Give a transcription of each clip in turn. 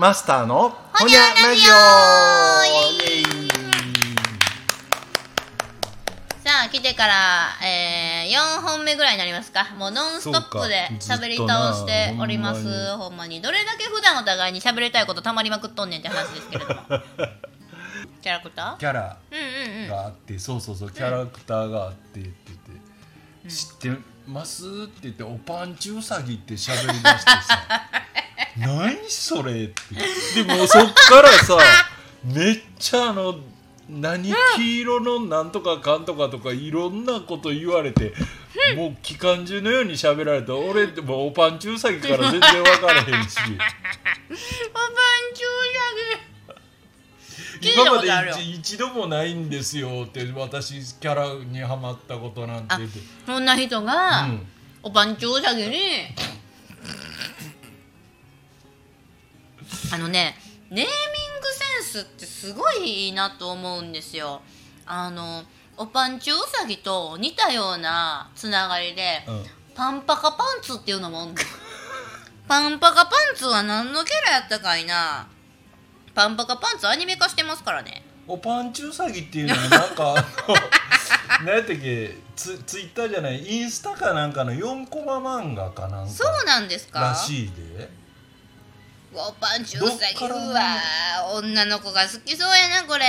マスターのほにゃラジオさあ来てから、えー、4本目ぐらいになりますか。もうノンストップで喋り倒しております。ほんまに。どれだけ普段お互いに喋りたいことたまりまくっとんねんって話ですけれども。キャラクタキャラーうんうんうん。があって、そうそうそう。キャラクターがあってって言って、知ってます？って言っておパンチウサギって喋りだしてさ 何それって。でもそっからさめっちゃあの何黄色のなんとかかんとかとかいろんなこと言われて、もう機関銃のように喋られた俺でもおパンチウサギから全然分からへんし。おパンチウ聞いた今まで一一度もないんですよって私キャラにはまったことなんて。そんな人が、うん。おパンチウサギにあのねネーミングセンスってすごいいいなと思うんですよ。あのおパンチウサギと似たようなつながりで、うん。パンパカパンツっていうのも パンパカパンツは何のキャラやったかいな。パンパカパンツアニメ化してますからね。おパンチウサギっていうのはなんか 何やったっけ？ツツイッターじゃない？インスタかなんかの4コマ漫画かなんか。そうなんですか？らしいでおパンチウサギどっからうわ女の子が好きそうやなこれ。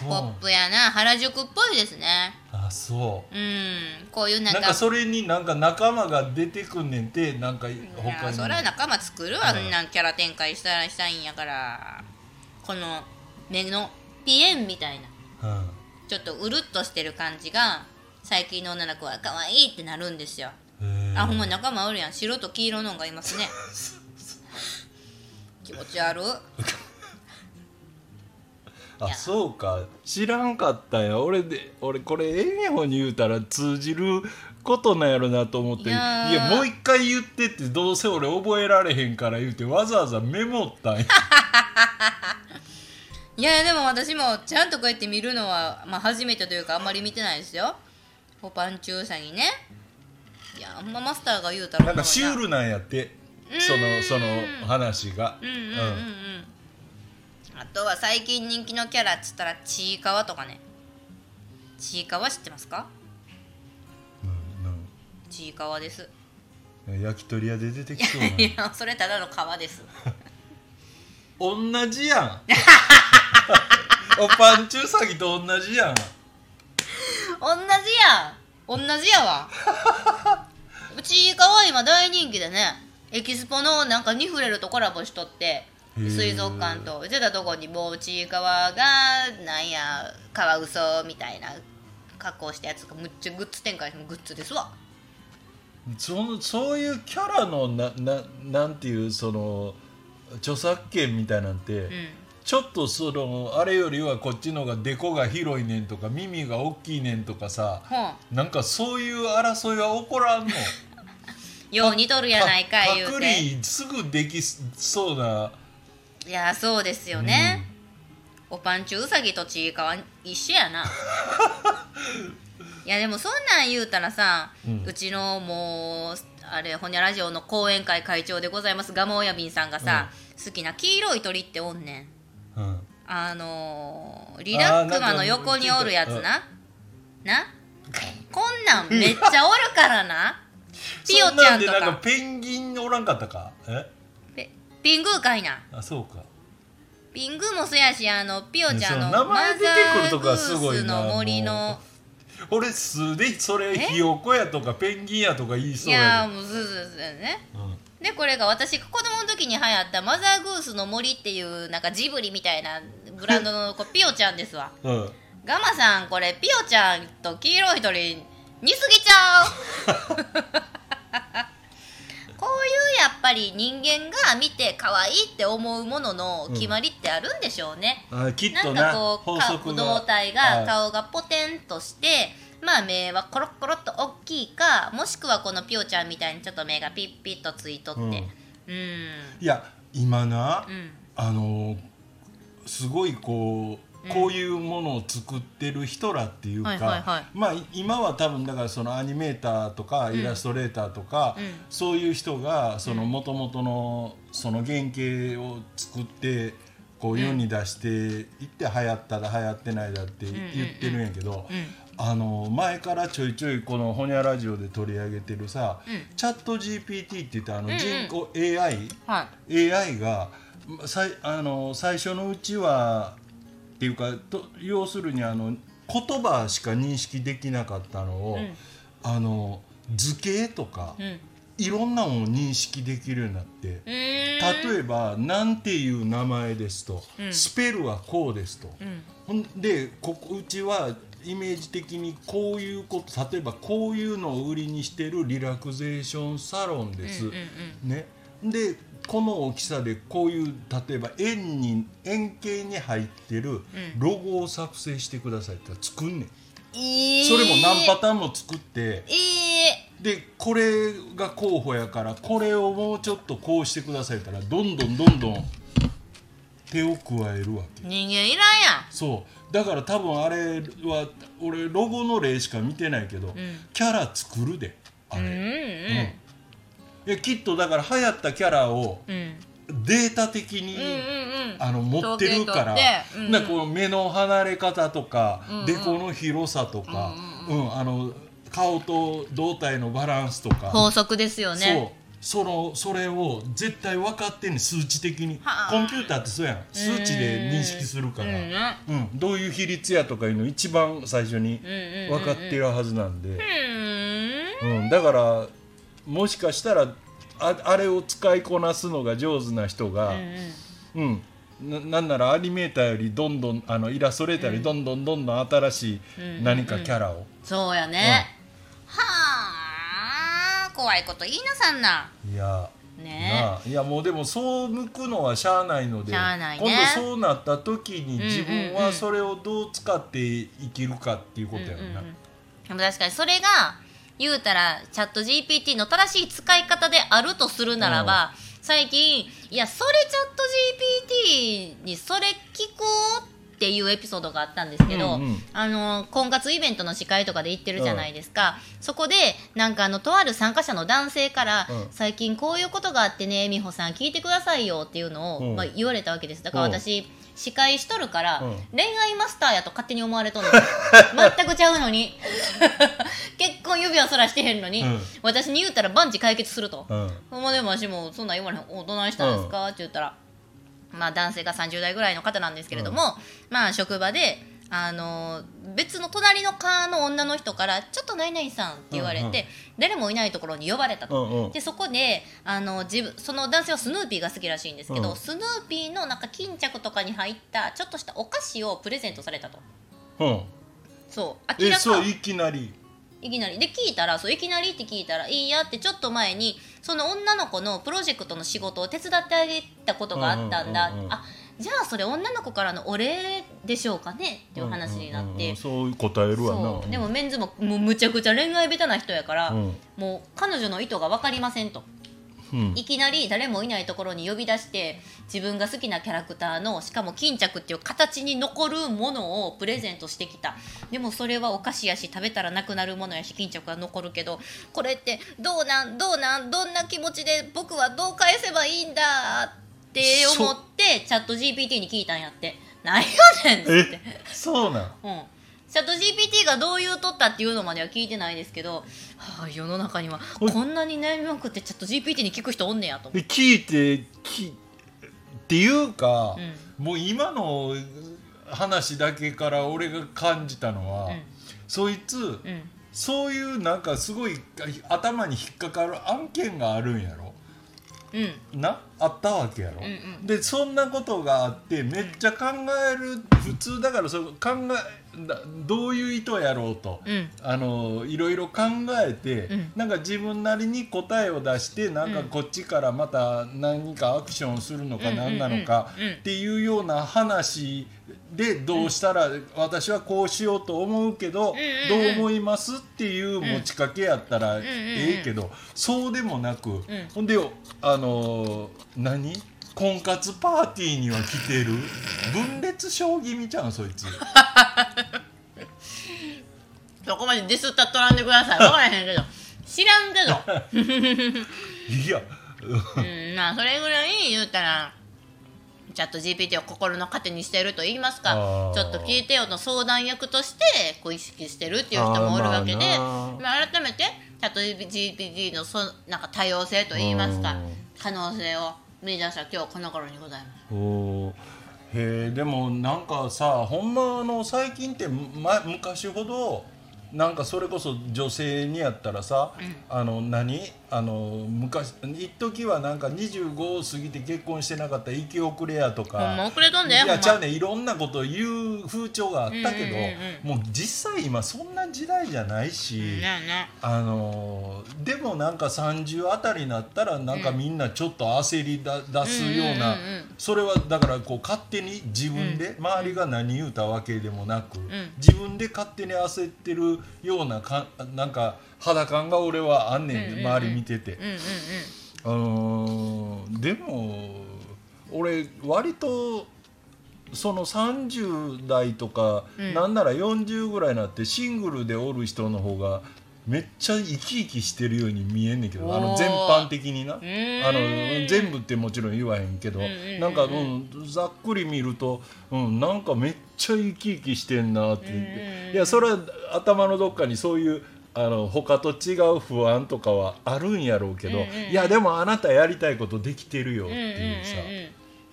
ポップやな。原宿っぽいですね。あそう。うん。こういうなんか。なんかそれになんか仲間が出てくんねんてなんかい他に。やそりゃ仲間作るわ、うんあんなんキャラ展開したらしたいんやから。この目のピエンみたいな。うん。ちょっとうるっとしてる感じが最近の女の子は可愛いってなるんですよ。あほんま仲間おるやん。白と黄色のがいますね 気持ち悪い。あや。そうか。知らんかったんや。俺で俺これええ方に言うたら通じることなんやろなと思って。いいやー。やもう一回言ってってどうせ俺覚えられへんから言うてわざわざメモったんや。いやでも私もちゃんとこうやって見るのは、まあ、初めてというかあんまり見てないですよ。ポパンチュウサギね。いやあんまマスターが言うたらなんかシュールなんやってそのその話が。うんうんうんうん。あとは最近人気のキャラっつったらちいかわとかね。ちいかわ知ってますか？うんちいかわです。うん焼き鳥屋で出てきそうな。いやそれただの皮です。同じやん。おパンチウサギと同じやん。同じやん。同じやわ。ちいかわ今大人気でねエキスポのなんかニフレルとコラボしとって水族館と。出たとこにもうちいかわがなんやカワウソみたいな格好したやつがむっちゃグッズ展開してグッズですわ。そのそういうキャラのなななんていうその著作権みたいなんて、うん。ちょっとそのあれよりはこっちの方がデコが広いねんとか耳が大きいねんとかさほんなんかそういう争いは起こらんの？よう似とるやないか言パクうて。リすぐできそうな。いやそうですよね、おパンチウサギとちいかわ一緒やな。いやでもそんなん言うたらさ、ううんちのもうあれほにゃラジオの講演会会長でございます。ガモ親瓶さんがさ、好きな黄色い鳥っておんねん。うん。あのーリラックマの横におるやつな。な？こんなんめっちゃおるからなピヨちゃんとそんなんでなんかかペンギンおらんかったか？え？ペピングーかいな。あそうか。ピングーもそやしあのピヨちゃんの名マザ前出てくるとこはーグすごいなースの森もの俺素でそれひよこやとかペンギンやとか言いいそうややーもうずずずね。で、うん。でこれが私子供の時に流行ったマザーグースの森っていうなんかジブリみたいなブランドのこうピヨちゃんですわ。うん。ガマさんこれピヨちゃんと黄色い鳥似すぎちゃう。こういうやっぱり人間が見て可愛いって思うものの決まりってあるんでしょうね、あきっなんとなかこう胴体がはい。顔がポテンとしてまあ目はコロッコロっと大きいかもしくはこのピヨちゃんみたいにちょっと目がピッピッとついとって。うん。うん。いや今な、うん。あのすごいこうこういうものを作ってる人らっていうか、まあ今は多分だからそのアニメーターとかイラストレーターとか、うん。そういう人がその元々のその原型を作ってこう世に出していって流行っただ流行ってないだって言ってるんやけど、うん。あの前からちょいちょいこの「ほにゃラジオ」で取り上げてるさ、うん。チャット GPT って言ってあのうんうん。人工 AI、は AI がさいあの最初のうちはっていうかと要するにあの言葉しか認識できなかったのを、うん。あの図形とか、いうん。いろんなものを認識できるようになって。うー。ん例えば「なんていう名前です」と、うん。スペルはこうです」と、うん。ほんでここうちはイメージ的にこういうこと例えばこういうのを売りにしてるリラクゼーションサロンです。うんうん。ね、でこの大きさでこういう例えば円に円形に入ってるロゴを作成してくださいって作んねん、それも何パターンも作って。いい。でこれが候補やからこれをもうちょっとこうしてくださいったらどんどんどんどん手を加えるわけ。人間いらんやそう。だから多分あれは俺ロゴの例しか見てないけど、ん。キャラ作るであれ、んうん。うんいやきっとだから流行ったキャラをうん。データ的に、あの持ってるから、なんかこの目の離れ方とか、うんうん。デコの広さとか、うんあの顔と胴体のバランスとか、法則ですよね。そう。そのそれを絶対分かってんねん数値的に。はあ。コンピューターってそうやん。数値で認識するから、うんうん。どういう比率やとかいうの一番最初に分かってるはずなんで、うん。うん、だからもしかしたらああれを使いこなすのが上手な人が、うんななんならアニメーターよりどんどんあのイラストレーターよりどんどんどんどん新しい何かキャラを、そうやね。はあ怖いこと言いなさんな。いやね。いやもうでもそう向くのはしゃあないのでね。今度そうなった時にんうん自分はそれをどう使って生きるかっていうことやろな、うんうんうん。でも確かにそれが言うたらチャット GPT の正しい使い方であるとするならば、最近いやそれチャット GPT にそれ聞こうっていうエピソードがあったんですけど、うんうん。あの婚活イベントの司会とかで行ってるじゃないですか、そこでなんかあのとある参加者の男性から、うん。最近こういうことがあってね美穂さん聞いてくださいよっていうのを、うん。まあ、言われたわけです。だからうん。私、司会しとるから、うん。恋愛マスターやと勝手に思われとんの。全くちゃうのに。結婚指輪そらしてへんのに、うん。私に言うたら万事解決すると、うん。ほんまでも私もそんなん言われへんおどないしたんですか、って言ったら。まあ男性が30代ぐらいの方なんですけれども、まあ職場であの別の隣の科の女の人から「ちょっと何々さん」って言われて、うんうん。誰もいないところに呼ばれたと。うんうん。でそこであの自分その男性はスヌーピーが好きらしいんですけど、うん。スヌーピーのなんか巾着とかに入ったちょっとしたお菓子をプレゼントされたと。うん。そう明らか。えそういきなりいきなり。で聞いたらそういきなりって聞いたらいいやってちょっと前にその女の子のプロジェクトの仕事を手伝ってあげたことがあったんだ、あじゃあそれ女の子からのお礼でしょうかね？っていう話になって、うんうんうんそう答えるわな。でもメンズももうむちゃくちゃ恋愛下手な人やから、うん。もう彼女の意図が分かりませんと。うん。いきなり誰もいないところに呼び出して自分が好きなキャラクターのしかも巾着っていう形に残るものをプレゼントしてきた。でもそれはお菓子やし食べたらなくなるものやし巾着が残るけどこれってどうなんどうなんどんな気持ちで僕はどう返せばいいんだって思ってチャット GPT に聞いたんやって。なんやねんって。そうなん？うんチャット GPT がどう言うとったっていうのまでは聞いてないですけど、はあ、世の中にはこんなに悩みまくってチャット GPT に聞く人おんねやと。聞いてきっていうか、うもう今の話だけから俺が感じたのは、うん。そいつ、うん。そういうなんかすごい頭に引っかかる案件があるんやろ。うん。な？あったわけやろ、うんうん。でそんなことがあってめっちゃ考える普通だからそれ考どういう意図やろうと、うん。あのいろいろ考えて、うん。なんか自分なりに答えを出してなんかうん。こっちからまた何かアクションするのか何なのかっていうような話でどうしたら私はこうしようと思うけどどう思いますっていう持ちかけやったらええけどそうでもなくほんであの何？婚活パーティーには来てる？分裂将棋見ちゃうんそいつ。そこまでディスったっとらんでください。分からへんけど。知らんけど。いや。うんまあそれぐらい言うたらチャット GPT を心の糧にしてると言いますか。ちょっと聞いてよの相談役としてこう意識してるっていう人もおるわけで、まあまあ、改めてチャット GPT のそなんか多様性と言いますか。うん。可能性を見出した今日この頃にございます。おー。へえでもなんかさほんまあの最近って、ま、昔ほどなんかそれこそ女性にやったらさ、あの何？あの昔一時はなんか25を過ぎて結婚してなかった生き遅れやとか。遅れとんでいやちゃうねいろんなことを言う風潮があったけど、うんうんもう実際今そんな時代じゃないし、ねあのーでもなんか30あたりになったらなんかみんなちょっと焦りだ出すような、うんうんうんうん。それはだからこう勝手に自分で、周りが何言うたわけでもなく、ん。自分で勝手に焦ってるようなかなんか肌感が俺はあんねん,、うんうんうん。周り見てて。うんうんうん。あのーでも俺割とその30代とか、うん。なんなら40ぐらいになってシングルでおる人の方がめっちゃ生き生きしてるように見えんねんけどあの全般的にな。あの全部ってもちろん言わへんけど、んうんうんなんか、うん、ざっくり見ると、うん、なんかめっちゃ生き生きしてんなって言って、いやそれは頭のどっかにそういうあの他と違う不安とかはあるんやろうけど、うんうんうん。いやでもあなたやりたいことできてるよっていうさ、うんうんうんうん。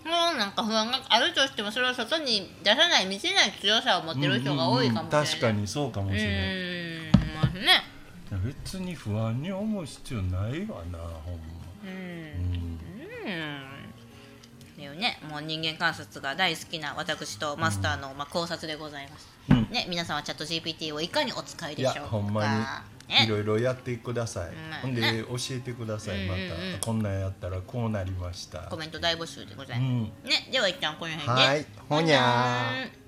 もうなんか不安があるとしてもそれを外に出さない見せない強さを持ってる人が多いかもしれない、うんうんうん。確かにそうかもしれない、うーんまですね別に不安に思う必要ないわなほんま、うん。うんいうねもう人間観察が大好きな私とマスターの、まあ、考察でございます、うん。ね皆さんはチャット GPT をいかにお使いでしょうか。ほんまにいねろいろやってください、まあほんでね教えてくださいまた、うんうん。うんこんなんやったらこうなりました。コメント大募集でございます、うん。ねでは一旦この辺で。はい。ほにゃー。ー